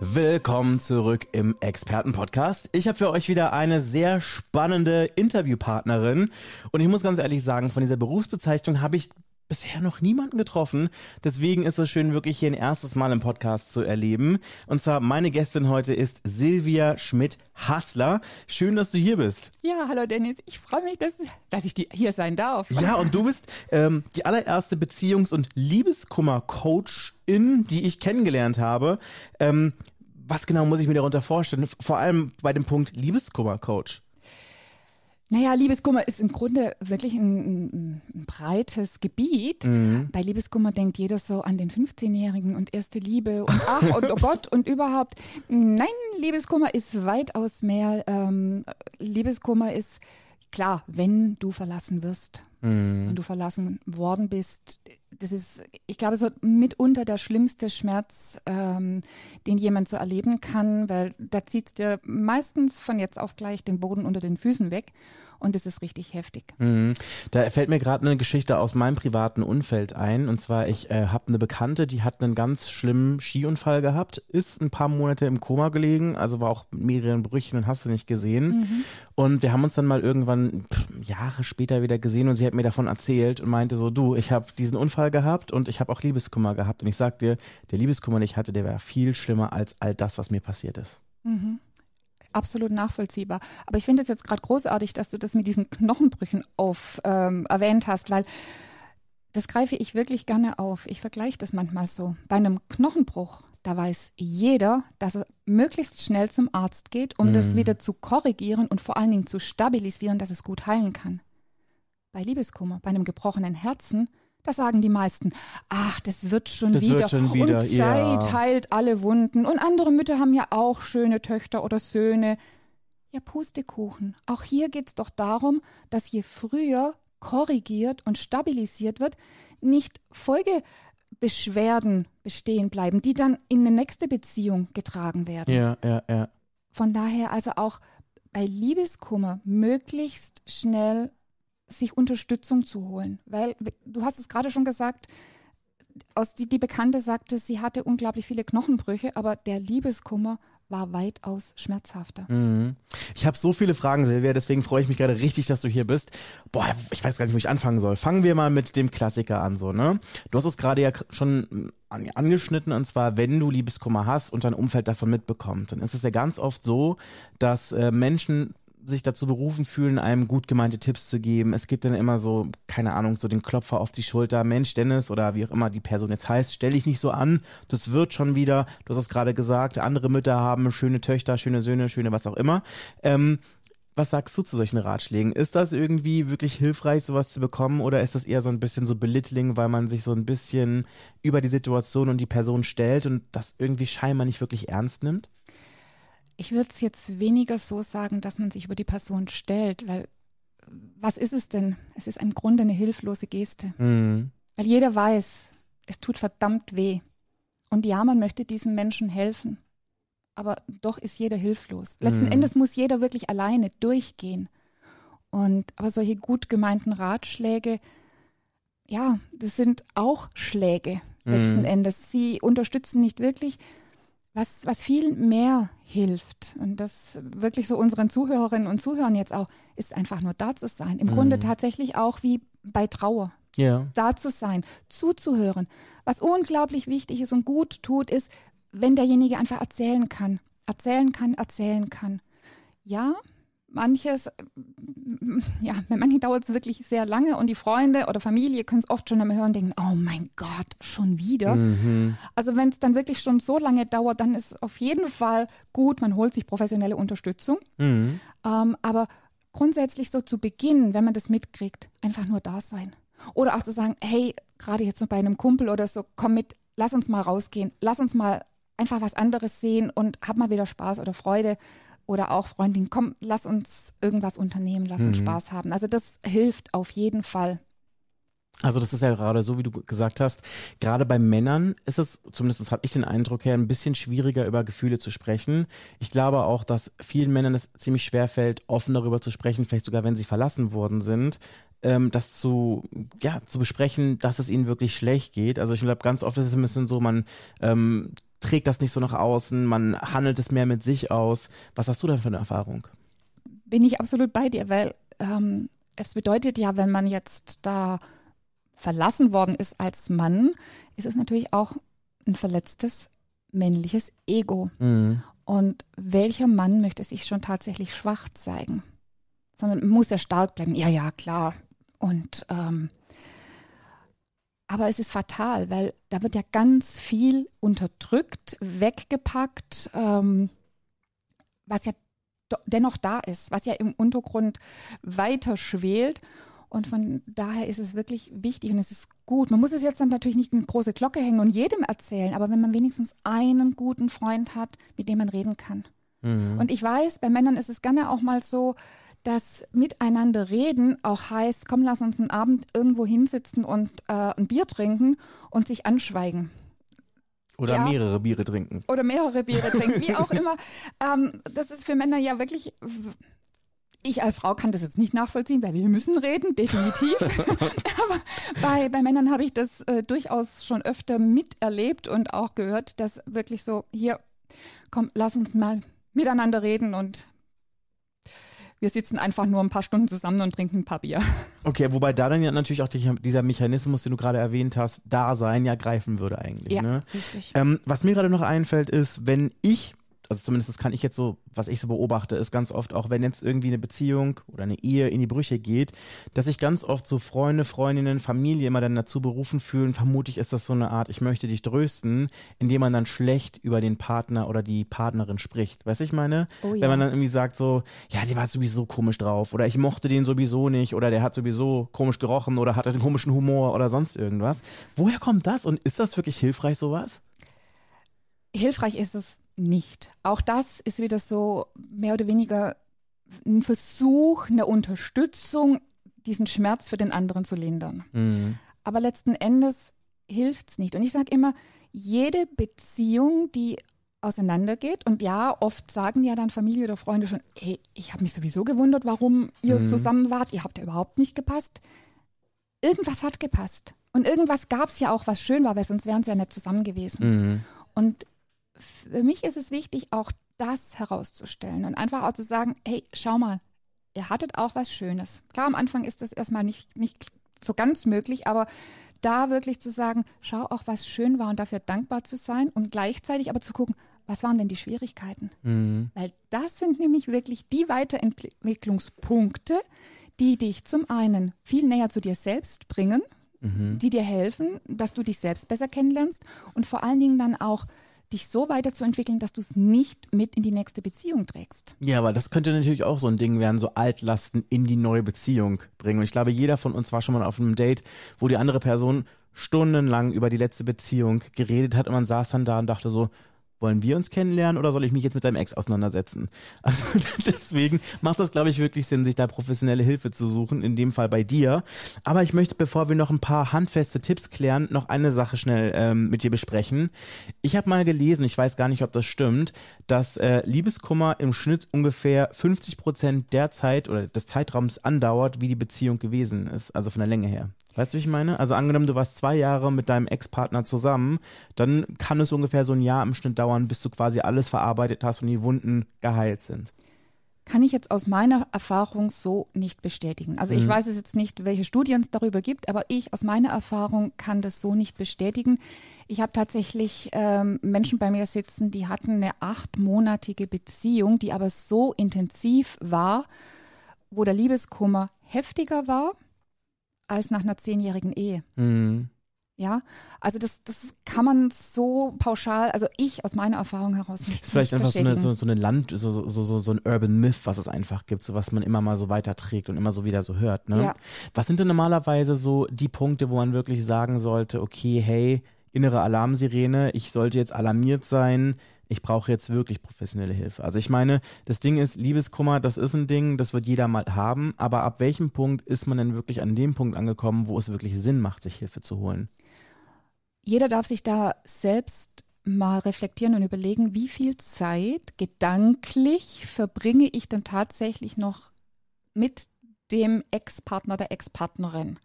Willkommen zurück im Expertenpodcast. Ich habe für euch wieder eine sehr spannende Interviewpartnerin und ich muss ganz ehrlich sagen, von dieser Berufsbezeichnung habe ich bisher noch niemanden getroffen. Deswegen ist es schön, wirklich hier ein erstes Mal im Podcast zu erleben. Und zwar meine Gästin heute ist Silvia Schmidt-Hassler. Schön, dass du hier bist. Ja, hallo Dennis. Ich freue mich, dass, dass ich hier sein darf. Ja, und du bist ähm, die allererste Beziehungs- und Liebeskummer-Coachin, die ich kennengelernt habe. Ähm, was genau muss ich mir darunter vorstellen? Vor allem bei dem Punkt Liebeskummer-Coach. Naja, Liebeskummer ist im Grunde wirklich ein, ein, breites Gebiet. Mhm. Bei Liebeskummer denkt jeder so an den 15-Jährigen und erste Liebe und ach und oh Gott und überhaupt. Nein, Liebeskummer ist weitaus mehr. Ähm, Liebeskummer ist klar, wenn du verlassen wirst mhm. und du verlassen worden bist, das ist, ich glaube, so mitunter der schlimmste Schmerz, ähm, den jemand so erleben kann, weil da zieht es dir meistens von jetzt auf gleich den Boden unter den Füßen weg und es ist richtig heftig. Mhm. Da fällt mir gerade eine Geschichte aus meinem privaten Umfeld ein. Und zwar, ich äh, habe eine Bekannte, die hat einen ganz schlimmen Skiunfall gehabt, ist ein paar Monate im Koma gelegen, also war auch mit mehreren Brüchen und hast du nicht gesehen. Mhm. Und wir haben uns dann mal irgendwann pff, Jahre später wieder gesehen und sie hat mir davon erzählt und meinte so, du, ich habe diesen Unfall gehabt und ich habe auch Liebeskummer gehabt. Und ich sag dir, der Liebeskummer, den ich hatte, der war viel schlimmer als all das, was mir passiert ist. Mhm absolut nachvollziehbar. Aber ich finde es jetzt gerade großartig, dass du das mit diesen Knochenbrüchen auf ähm, erwähnt hast, weil das greife ich wirklich gerne auf. Ich vergleiche das manchmal so. Bei einem Knochenbruch, da weiß jeder, dass er möglichst schnell zum Arzt geht, um mhm. das wieder zu korrigieren und vor allen Dingen zu stabilisieren, dass es gut heilen kann. Bei Liebeskummer, bei einem gebrochenen Herzen, da sagen die meisten, ach, das wird schon das wieder. Wird schon wieder. Und Zeit ja. heilt alle Wunden. Und andere Mütter haben ja auch schöne Töchter oder Söhne. Ja, Pustekuchen. Auch hier geht es doch darum, dass je früher korrigiert und stabilisiert wird, nicht Folgebeschwerden bestehen bleiben, die dann in eine nächste Beziehung getragen werden. Ja, ja, ja. Von daher also auch bei Liebeskummer möglichst schnell sich Unterstützung zu holen. Weil du hast es gerade schon gesagt, aus die, die Bekannte sagte, sie hatte unglaublich viele Knochenbrüche, aber der Liebeskummer war weitaus schmerzhafter. Mhm. Ich habe so viele Fragen, Silvia, deswegen freue ich mich gerade richtig, dass du hier bist. Boah, ich weiß gar nicht, wo ich anfangen soll. Fangen wir mal mit dem Klassiker an, so, ne? Du hast es gerade ja schon angeschnitten, und zwar, wenn du Liebeskummer hast und dein Umfeld davon mitbekommt, dann ist es ja ganz oft so, dass äh, Menschen sich dazu berufen fühlen, einem gut gemeinte Tipps zu geben. Es gibt dann immer so, keine Ahnung, so den Klopfer auf die Schulter, Mensch, Dennis oder wie auch immer die Person jetzt heißt, stell dich nicht so an, das wird schon wieder, du hast es gerade gesagt, andere Mütter haben schöne Töchter, schöne Söhne, schöne was auch immer. Ähm, was sagst du zu solchen Ratschlägen? Ist das irgendwie wirklich hilfreich, sowas zu bekommen, oder ist das eher so ein bisschen so belittling, weil man sich so ein bisschen über die Situation und die Person stellt und das irgendwie scheinbar nicht wirklich ernst nimmt? Ich würde es jetzt weniger so sagen, dass man sich über die Person stellt, weil was ist es denn? Es ist im Grunde eine hilflose Geste. Mhm. Weil jeder weiß, es tut verdammt weh. Und ja, man möchte diesen Menschen helfen. Aber doch ist jeder hilflos. Letzten mhm. Endes muss jeder wirklich alleine durchgehen. Und aber solche gut gemeinten Ratschläge, ja, das sind auch Schläge letzten mhm. Endes. Sie unterstützen nicht wirklich, was, was viel mehr hilft, und das wirklich so unseren Zuhörerinnen und Zuhörern jetzt auch, ist einfach nur da zu sein. Im mhm. Grunde tatsächlich auch wie bei Trauer. Ja. Da zu sein, zuzuhören. Was unglaublich wichtig ist und gut tut, ist, wenn derjenige einfach erzählen kann. Erzählen kann, erzählen kann. Ja, manches, ja, bei manchen dauert es wirklich sehr lange und die Freunde oder Familie können es oft schon einmal hören und denken, oh mein Gott, schon wieder. Mhm. Also wenn es dann wirklich schon so lange dauert, dann ist auf jeden Fall gut, man holt sich professionelle Unterstützung. Mhm. Ähm, aber grundsätzlich so zu Beginn, wenn man das mitkriegt, einfach nur da sein. Oder auch zu sagen, hey, gerade jetzt so bei einem Kumpel oder so, komm mit, lass uns mal rausgehen, lass uns mal einfach was anderes sehen und hab mal wieder Spaß oder Freude oder auch Freundin, komm, lass uns irgendwas unternehmen, lass uns mhm. Spaß haben. Also das hilft auf jeden Fall. Also das ist ja gerade so, wie du gesagt hast, gerade bei Männern ist es, zumindest habe ich den Eindruck her, ein bisschen schwieriger über Gefühle zu sprechen. Ich glaube auch, dass vielen Männern es ziemlich schwer fällt, offen darüber zu sprechen, vielleicht sogar wenn sie verlassen worden sind, ähm, das zu, ja, zu besprechen, dass es ihnen wirklich schlecht geht. Also ich glaube, ganz oft ist es ein bisschen so, man ähm, trägt das nicht so nach außen, man handelt es mehr mit sich aus. Was hast du denn für eine Erfahrung? Bin ich absolut bei dir, weil ähm, es bedeutet ja, wenn man jetzt da verlassen worden ist als Mann, ist es natürlich auch ein verletztes männliches Ego. Mhm. Und welcher Mann möchte sich schon tatsächlich schwach zeigen? Sondern muss er stark bleiben. Ja, ja, klar. Und ähm, aber es ist fatal, weil da wird ja ganz viel unterdrückt, weggepackt, ähm, was ja dennoch da ist, was ja im Untergrund weiter schwelt. Und von daher ist es wirklich wichtig und es ist gut. Man muss es jetzt dann natürlich nicht eine große Glocke hängen und jedem erzählen, aber wenn man wenigstens einen guten Freund hat, mit dem man reden kann. Mhm. Und ich weiß, bei Männern ist es gerne auch mal so, dass miteinander reden auch heißt, komm, lass uns einen Abend irgendwo hinsitzen und äh, ein Bier trinken und sich anschweigen. Oder ja. mehrere Biere trinken. Oder mehrere Biere trinken, wie auch immer. Ähm, das ist für Männer ja wirklich ich als Frau kann das jetzt nicht nachvollziehen, weil wir müssen reden, definitiv. Aber bei, bei Männern habe ich das äh, durchaus schon öfter miterlebt und auch gehört, dass wirklich so, hier, komm, lass uns mal miteinander reden und wir sitzen einfach nur ein paar Stunden zusammen und trinken ein paar Bier. Okay, wobei da dann ja natürlich auch dieser Mechanismus, den du gerade erwähnt hast, da sein ja greifen würde eigentlich. Ja, ne? richtig. Ähm, was mir gerade noch einfällt, ist, wenn ich also zumindest das kann ich jetzt so, was ich so beobachte, ist ganz oft auch, wenn jetzt irgendwie eine Beziehung oder eine Ehe in die Brüche geht, dass sich ganz oft so Freunde, Freundinnen, Familie immer dann dazu berufen fühlen, vermutlich ist das so eine Art, ich möchte dich trösten, indem man dann schlecht über den Partner oder die Partnerin spricht. Weißt du, ich meine? Oh, ja. Wenn man dann irgendwie sagt so, ja, die war sowieso komisch drauf oder ich mochte den sowieso nicht oder der hat sowieso komisch gerochen oder hat einen komischen Humor oder sonst irgendwas. Woher kommt das und ist das wirklich hilfreich sowas? Hilfreich ist es nicht. Auch das ist wieder so mehr oder weniger ein Versuch, eine Unterstützung, diesen Schmerz für den anderen zu lindern. Mhm. Aber letzten Endes hilft es nicht. Und ich sage immer, jede Beziehung, die auseinandergeht, und ja, oft sagen ja dann Familie oder Freunde schon, hey, ich habe mich sowieso gewundert, warum ihr mhm. zusammen wart, ihr habt ja überhaupt nicht gepasst. Irgendwas hat gepasst. Und irgendwas gab es ja auch, was schön war, weil sonst wären sie ja nicht zusammen gewesen. Mhm. Und für mich ist es wichtig, auch das herauszustellen und einfach auch zu sagen, hey, schau mal, ihr hattet auch was Schönes. Klar, am Anfang ist das erstmal nicht, nicht so ganz möglich, aber da wirklich zu sagen, schau auch, was schön war und dafür dankbar zu sein und gleichzeitig aber zu gucken, was waren denn die Schwierigkeiten? Mhm. Weil das sind nämlich wirklich die Weiterentwicklungspunkte, die dich zum einen viel näher zu dir selbst bringen, mhm. die dir helfen, dass du dich selbst besser kennenlernst und vor allen Dingen dann auch dich so weiterzuentwickeln, dass du es nicht mit in die nächste Beziehung trägst. Ja, aber das könnte natürlich auch so ein Ding werden, so Altlasten in die neue Beziehung bringen. Und ich glaube, jeder von uns war schon mal auf einem Date, wo die andere Person stundenlang über die letzte Beziehung geredet hat und man saß dann da und dachte so, wollen wir uns kennenlernen oder soll ich mich jetzt mit deinem Ex auseinandersetzen? Also deswegen macht das, glaube ich, wirklich Sinn, sich da professionelle Hilfe zu suchen, in dem Fall bei dir. Aber ich möchte, bevor wir noch ein paar handfeste Tipps klären, noch eine Sache schnell ähm, mit dir besprechen. Ich habe mal gelesen, ich weiß gar nicht, ob das stimmt, dass äh, Liebeskummer im Schnitt ungefähr 50 Prozent der Zeit oder des Zeitraums andauert, wie die Beziehung gewesen ist, also von der Länge her. Weißt du, wie ich meine? Also angenommen, du warst zwei Jahre mit deinem Ex-Partner zusammen, dann kann es ungefähr so ein Jahr im Schnitt dauern, bis du quasi alles verarbeitet hast und die Wunden geheilt sind. Kann ich jetzt aus meiner Erfahrung so nicht bestätigen. Also ich mhm. weiß es jetzt nicht, welche Studien es darüber gibt, aber ich aus meiner Erfahrung kann das so nicht bestätigen. Ich habe tatsächlich ähm, Menschen bei mir sitzen, die hatten eine achtmonatige Beziehung, die aber so intensiv war, wo der Liebeskummer heftiger war als nach einer zehnjährigen Ehe. Mhm. Ja, also das, das kann man so pauschal, also ich aus meiner Erfahrung heraus nicht. Das ist vielleicht einfach so eine, so, so eine Land, so, so, so, so ein Urban Myth, was es einfach gibt, so was man immer mal so weiterträgt und immer so wieder so hört. Ne? Ja. Was sind denn normalerweise so die Punkte, wo man wirklich sagen sollte, okay, hey, innere Alarmsirene, ich sollte jetzt alarmiert sein, ich brauche jetzt wirklich professionelle Hilfe. Also ich meine, das Ding ist, Liebeskummer, das ist ein Ding, das wird jeder mal haben, aber ab welchem Punkt ist man denn wirklich an dem Punkt angekommen, wo es wirklich Sinn macht, sich Hilfe zu holen? Jeder darf sich da selbst mal reflektieren und überlegen, wie viel Zeit gedanklich verbringe ich denn tatsächlich noch mit dem Ex-Partner, der Ex-Partnerin?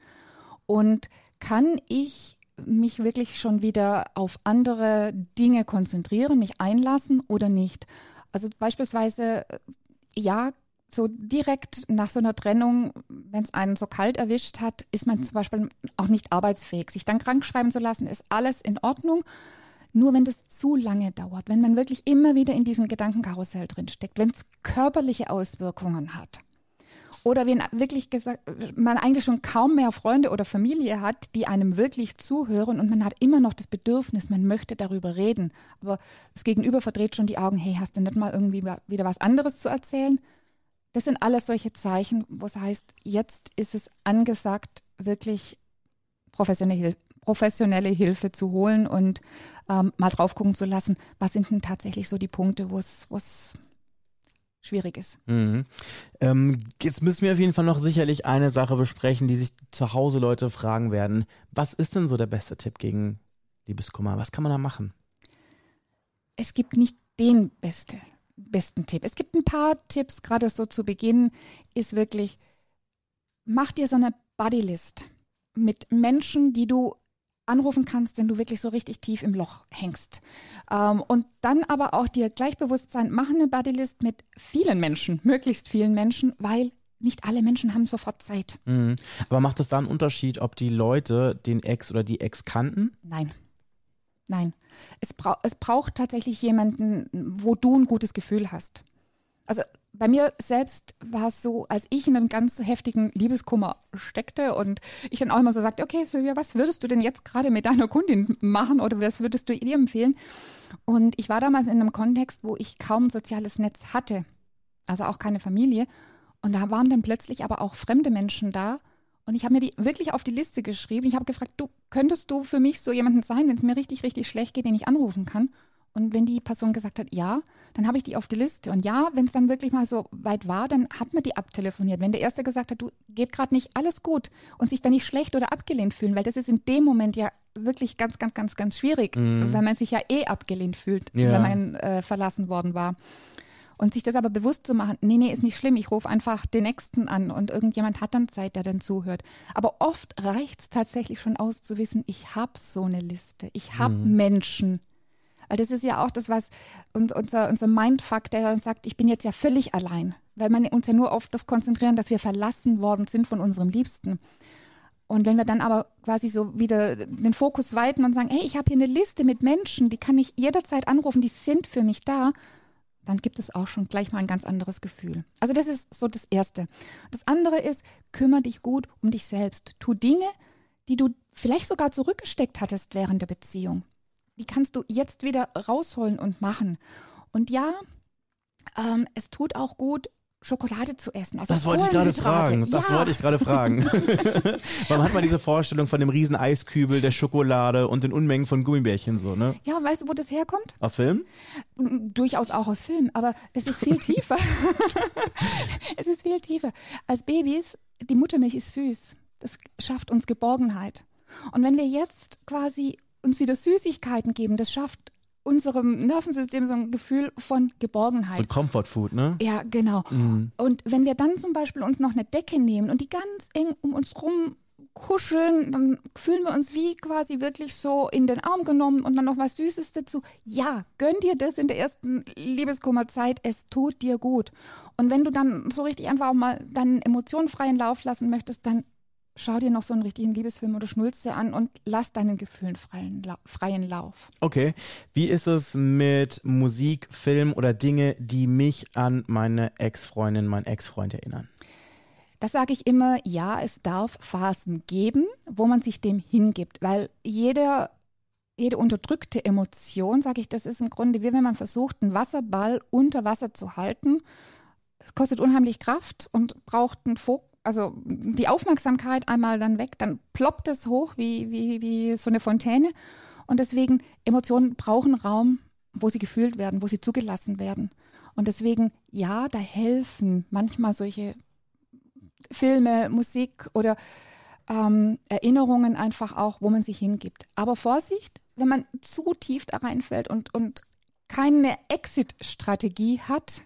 Und kann ich mich wirklich schon wieder auf andere Dinge konzentrieren, mich einlassen oder nicht? Also beispielsweise, ja, so direkt nach so einer Trennung, wenn es einen so kalt erwischt hat, ist man zum Beispiel auch nicht arbeitsfähig. Sich dann krank schreiben zu lassen, ist alles in Ordnung. Nur wenn das zu lange dauert, wenn man wirklich immer wieder in diesem Gedankenkarussell drinsteckt, wenn es körperliche Auswirkungen hat. Oder wenn wirklich gesagt, man eigentlich schon kaum mehr Freunde oder Familie hat, die einem wirklich zuhören und man hat immer noch das Bedürfnis, man möchte darüber reden. Aber das Gegenüber verdreht schon die Augen, hey, hast du nicht mal irgendwie wieder was anderes zu erzählen? Das sind alles solche Zeichen, wo es heißt, jetzt ist es angesagt, wirklich professionelle, professionelle Hilfe zu holen und ähm, mal drauf gucken zu lassen, was sind denn tatsächlich so die Punkte, wo es schwierig ist. Mhm. Ähm, jetzt müssen wir auf jeden Fall noch sicherlich eine Sache besprechen, die sich zu Hause Leute fragen werden. Was ist denn so der beste Tipp gegen Liebeskummer? Was kann man da machen? Es gibt nicht den beste, besten Tipp. Es gibt ein paar Tipps, gerade so zu Beginn, ist wirklich, mach dir so eine Bodylist mit Menschen, die du anrufen kannst, wenn du wirklich so richtig tief im Loch hängst. Ähm, und dann aber auch dir Gleichbewusstsein machen, eine Bodylist mit vielen Menschen, möglichst vielen Menschen, weil nicht alle Menschen haben sofort Zeit. Mhm. Aber macht es da einen Unterschied, ob die Leute den Ex oder die Ex kannten? Nein. Nein. Es, bra es braucht tatsächlich jemanden, wo du ein gutes Gefühl hast. Also bei mir selbst war es so, als ich in einem ganz heftigen Liebeskummer steckte und ich dann auch immer so sagte, okay, Silvia, was würdest du denn jetzt gerade mit deiner Kundin machen oder was würdest du ihr empfehlen? Und ich war damals in einem Kontext, wo ich kaum soziales Netz hatte, also auch keine Familie. Und da waren dann plötzlich aber auch fremde Menschen da. Und ich habe mir die wirklich auf die Liste geschrieben. Ich habe gefragt, du könntest du für mich so jemanden sein, wenn es mir richtig, richtig schlecht geht, den ich anrufen kann? Und wenn die Person gesagt hat, ja, dann habe ich die auf die Liste. Und ja, wenn es dann wirklich mal so weit war, dann hat man die abtelefoniert. Wenn der Erste gesagt hat, du geht gerade nicht, alles gut und sich dann nicht schlecht oder abgelehnt fühlen, weil das ist in dem Moment ja wirklich ganz, ganz, ganz, ganz schwierig, mhm. weil man sich ja eh abgelehnt fühlt, ja. wenn man äh, verlassen worden war. Und sich das aber bewusst zu machen, nee, nee, ist nicht schlimm, ich rufe einfach den Nächsten an und irgendjemand hat dann Zeit, der dann zuhört. Aber oft reicht es tatsächlich schon aus zu wissen, ich habe so eine Liste, ich habe mhm. Menschen, weil das ist ja auch das, was uns, unser, unser Mindfuck, der dann sagt, ich bin jetzt ja völlig allein. Weil man uns ja nur auf das konzentrieren, dass wir verlassen worden sind von unserem Liebsten. Und wenn wir dann aber quasi so wieder den Fokus weiten und sagen, hey, ich habe hier eine Liste mit Menschen, die kann ich jederzeit anrufen, die sind für mich da, dann gibt es auch schon gleich mal ein ganz anderes Gefühl. Also das ist so das Erste. Das andere ist, kümmere dich gut um dich selbst. Tu Dinge, die du vielleicht sogar zurückgesteckt hattest während der Beziehung die kannst du jetzt wieder rausholen und machen. Und ja, ähm, es tut auch gut, Schokolade zu essen. Also das wollte ich gerade fragen. Das ja. wollte ich gerade fragen. Warum hat man diese Vorstellung von dem riesen Eiskübel, der Schokolade und den Unmengen von Gummibärchen so, ne? Ja, weißt du, wo das herkommt? Aus Filmen? Durchaus auch aus Filmen, aber es ist viel tiefer. es ist viel tiefer. Als Babys, die Muttermilch ist süß. Das schafft uns Geborgenheit. Und wenn wir jetzt quasi uns wieder Süßigkeiten geben, das schafft unserem Nervensystem so ein Gefühl von Geborgenheit. Von Comfort Food, ne? Ja, genau. Mhm. Und wenn wir dann zum Beispiel uns noch eine Decke nehmen und die ganz eng um uns rum kuscheln, dann fühlen wir uns wie quasi wirklich so in den Arm genommen und dann noch was Süßes dazu. Ja, gönn dir das in der ersten Liebeskummerzeit, es tut dir gut. Und wenn du dann so richtig einfach auch mal deinen Emotionen freien Lauf lassen möchtest, dann schau dir noch so einen richtigen Liebesfilm oder Schnulze an und lass deinen Gefühlen freien, freien Lauf. Okay. Wie ist es mit Musik, Film oder Dinge, die mich an meine Ex-Freundin, meinen Ex-Freund erinnern? Das sage ich immer, ja, es darf Phasen geben, wo man sich dem hingibt, weil jeder, jede unterdrückte Emotion, sage ich, das ist im Grunde wie wenn man versucht, einen Wasserball unter Wasser zu halten. Es kostet unheimlich Kraft und braucht einen Fokus also die Aufmerksamkeit einmal dann weg, dann ploppt es hoch wie, wie, wie so eine Fontäne. Und deswegen, Emotionen brauchen Raum, wo sie gefühlt werden, wo sie zugelassen werden. Und deswegen, ja, da helfen manchmal solche Filme, Musik oder ähm, Erinnerungen einfach auch, wo man sich hingibt. Aber Vorsicht, wenn man zu tief da reinfällt und, und keine Exit-Strategie hat,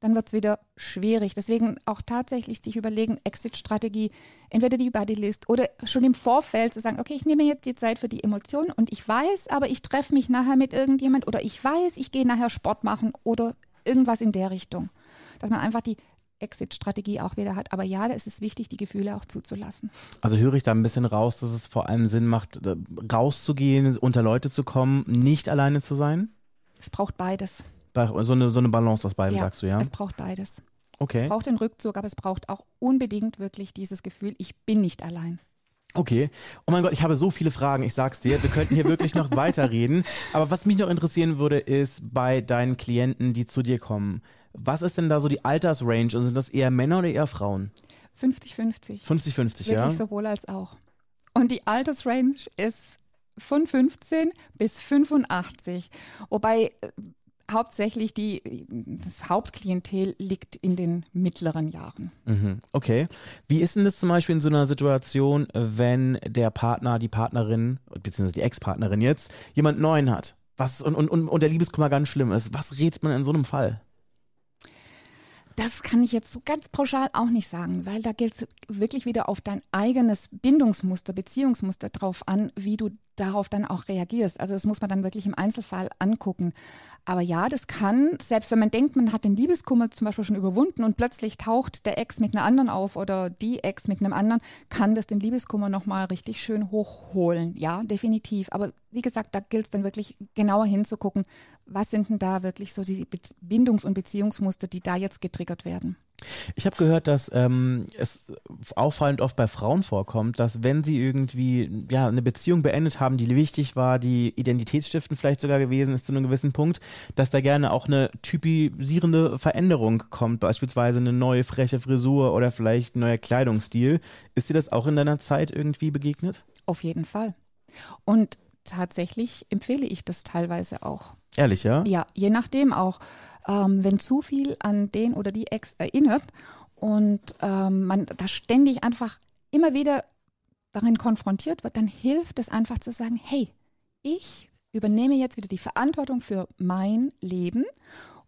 dann wird es wieder schwierig. Deswegen auch tatsächlich sich überlegen, Exit-Strategie, entweder die Bodylist oder schon im Vorfeld zu sagen, okay, ich nehme jetzt die Zeit für die Emotionen und ich weiß, aber ich treffe mich nachher mit irgendjemand oder ich weiß, ich gehe nachher Sport machen oder irgendwas in der Richtung. Dass man einfach die Exit-Strategie auch wieder hat. Aber ja, da ist es wichtig, die Gefühle auch zuzulassen. Also höre ich da ein bisschen raus, dass es vor allem Sinn macht, rauszugehen, unter Leute zu kommen, nicht alleine zu sein? Es braucht beides. So eine, so eine Balance aus beidem, ja, sagst du, ja? Es braucht beides. Okay. Es braucht den Rückzug, aber es braucht auch unbedingt wirklich dieses Gefühl, ich bin nicht allein. Okay. Oh mein Gott, ich habe so viele Fragen, ich sag's dir. Wir könnten hier wirklich noch weiterreden. Aber was mich noch interessieren würde, ist bei deinen Klienten, die zu dir kommen. Was ist denn da so die Altersrange? Und sind das eher Männer oder eher Frauen? 50-50. 50-50, ja. Wirklich sowohl als auch. Und die Altersrange ist von 15 bis 85. Wobei äh, hauptsächlich die, das Hauptklientel liegt in den mittleren Jahren. Mhm, okay. Wie ist denn das zum Beispiel in so einer Situation, wenn der Partner, die Partnerin, beziehungsweise die Ex-Partnerin jetzt, jemand Neuen hat? Was, und, und, und der Liebeskummer ganz schlimm ist. Was rät man in so einem Fall? Das kann ich jetzt so ganz pauschal auch nicht sagen, weil da gilt es wirklich wieder auf dein eigenes Bindungsmuster, Beziehungsmuster drauf an, wie du darauf dann auch reagierst. Also das muss man dann wirklich im Einzelfall angucken. Aber ja, das kann, selbst wenn man denkt, man hat den Liebeskummer zum Beispiel schon überwunden und plötzlich taucht der Ex mit einer anderen auf oder die Ex mit einem anderen, kann das den Liebeskummer nochmal richtig schön hochholen. Ja, definitiv. Aber wie gesagt, da gilt es dann wirklich genauer hinzugucken, was sind denn da wirklich so die Bindungs- und Beziehungsmuster, die da jetzt getriggert werden. Ich habe gehört, dass ähm, es auffallend oft bei Frauen vorkommt, dass wenn sie irgendwie ja eine Beziehung beendet haben, die wichtig war, die identitätsstiftend vielleicht sogar gewesen ist zu einem gewissen Punkt, dass da gerne auch eine typisierende Veränderung kommt, beispielsweise eine neue freche Frisur oder vielleicht ein neuer Kleidungsstil. Ist dir das auch in deiner Zeit irgendwie begegnet? Auf jeden Fall. Und tatsächlich empfehle ich das teilweise auch. Ehrlich, ja? Ja, je nachdem auch. Ähm, wenn zu viel an den oder die Ex erinnert und ähm, man da ständig einfach immer wieder darin konfrontiert wird, dann hilft es einfach zu sagen, hey, ich übernehme jetzt wieder die Verantwortung für mein Leben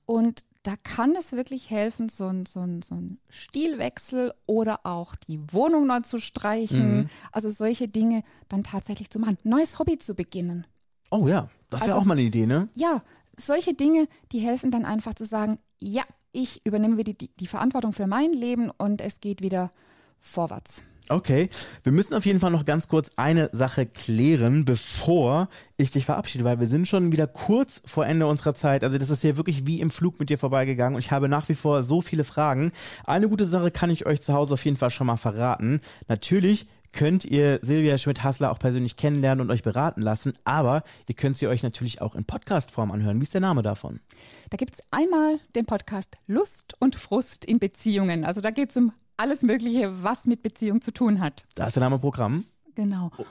und da kann es wirklich helfen, so ein, so, ein, so ein Stilwechsel oder auch die Wohnung neu zu streichen. Mhm. Also solche Dinge dann tatsächlich zu machen. Neues Hobby zu beginnen. Oh ja, das wäre also, auch mal eine Idee, ne? Ja, solche Dinge, die helfen dann einfach zu sagen, ja, ich übernehme wieder die, die Verantwortung für mein Leben und es geht wieder vorwärts. Okay, wir müssen auf jeden Fall noch ganz kurz eine Sache klären, bevor ich dich verabschiede, weil wir sind schon wieder kurz vor Ende unserer Zeit. Also das ist hier wirklich wie im Flug mit dir vorbeigegangen und ich habe nach wie vor so viele Fragen. Eine gute Sache kann ich euch zu Hause auf jeden Fall schon mal verraten. Natürlich könnt ihr Silvia Schmidt-Hassler auch persönlich kennenlernen und euch beraten lassen, aber ihr könnt sie euch natürlich auch in Podcastform anhören. Wie ist der Name davon? Da gibt es einmal den Podcast Lust und Frust in Beziehungen. Also da geht es um alles Mögliche, was mit Beziehung zu tun hat. Da ist der Name Programm. Genau. Oh.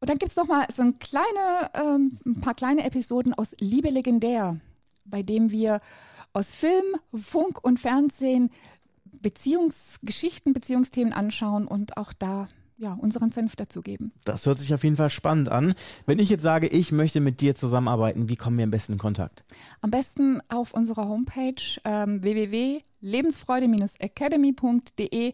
Und dann gibt es noch mal so ein, kleine, ähm, ein paar kleine Episoden aus Liebe legendär, bei dem wir aus Film, Funk und Fernsehen Beziehungsgeschichten, Beziehungsthemen anschauen und auch da ja, unseren Senf dazugeben. Das hört sich auf jeden Fall spannend an. Wenn ich jetzt sage, ich möchte mit dir zusammenarbeiten, wie kommen wir am besten in Kontakt? Am besten auf unserer Homepage ähm, www.lebensfreude-academy.de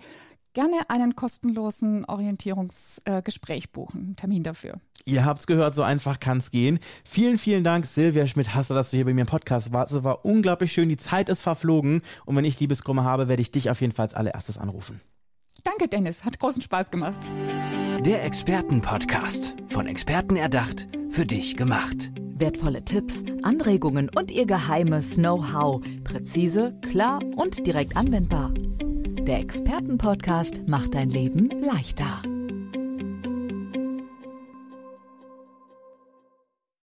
gerne einen kostenlosen Orientierungsgespräch äh, buchen, Termin dafür. Ihr habt's gehört, so einfach kann's gehen. Vielen, vielen Dank, Silvia Schmidt-Hassler, dass du hier bei mir im Podcast warst. Es war unglaublich schön, die Zeit ist verflogen und wenn ich Liebeskummer habe, werde ich dich auf jeden Fall als allererstes anrufen. Danke, Dennis. Hat großen Spaß gemacht. Der Expertenpodcast. Von Experten erdacht, für dich gemacht. Wertvolle Tipps, Anregungen und ihr geheimes Know-how. Präzise, klar und direkt anwendbar. Der Expertenpodcast macht dein Leben leichter.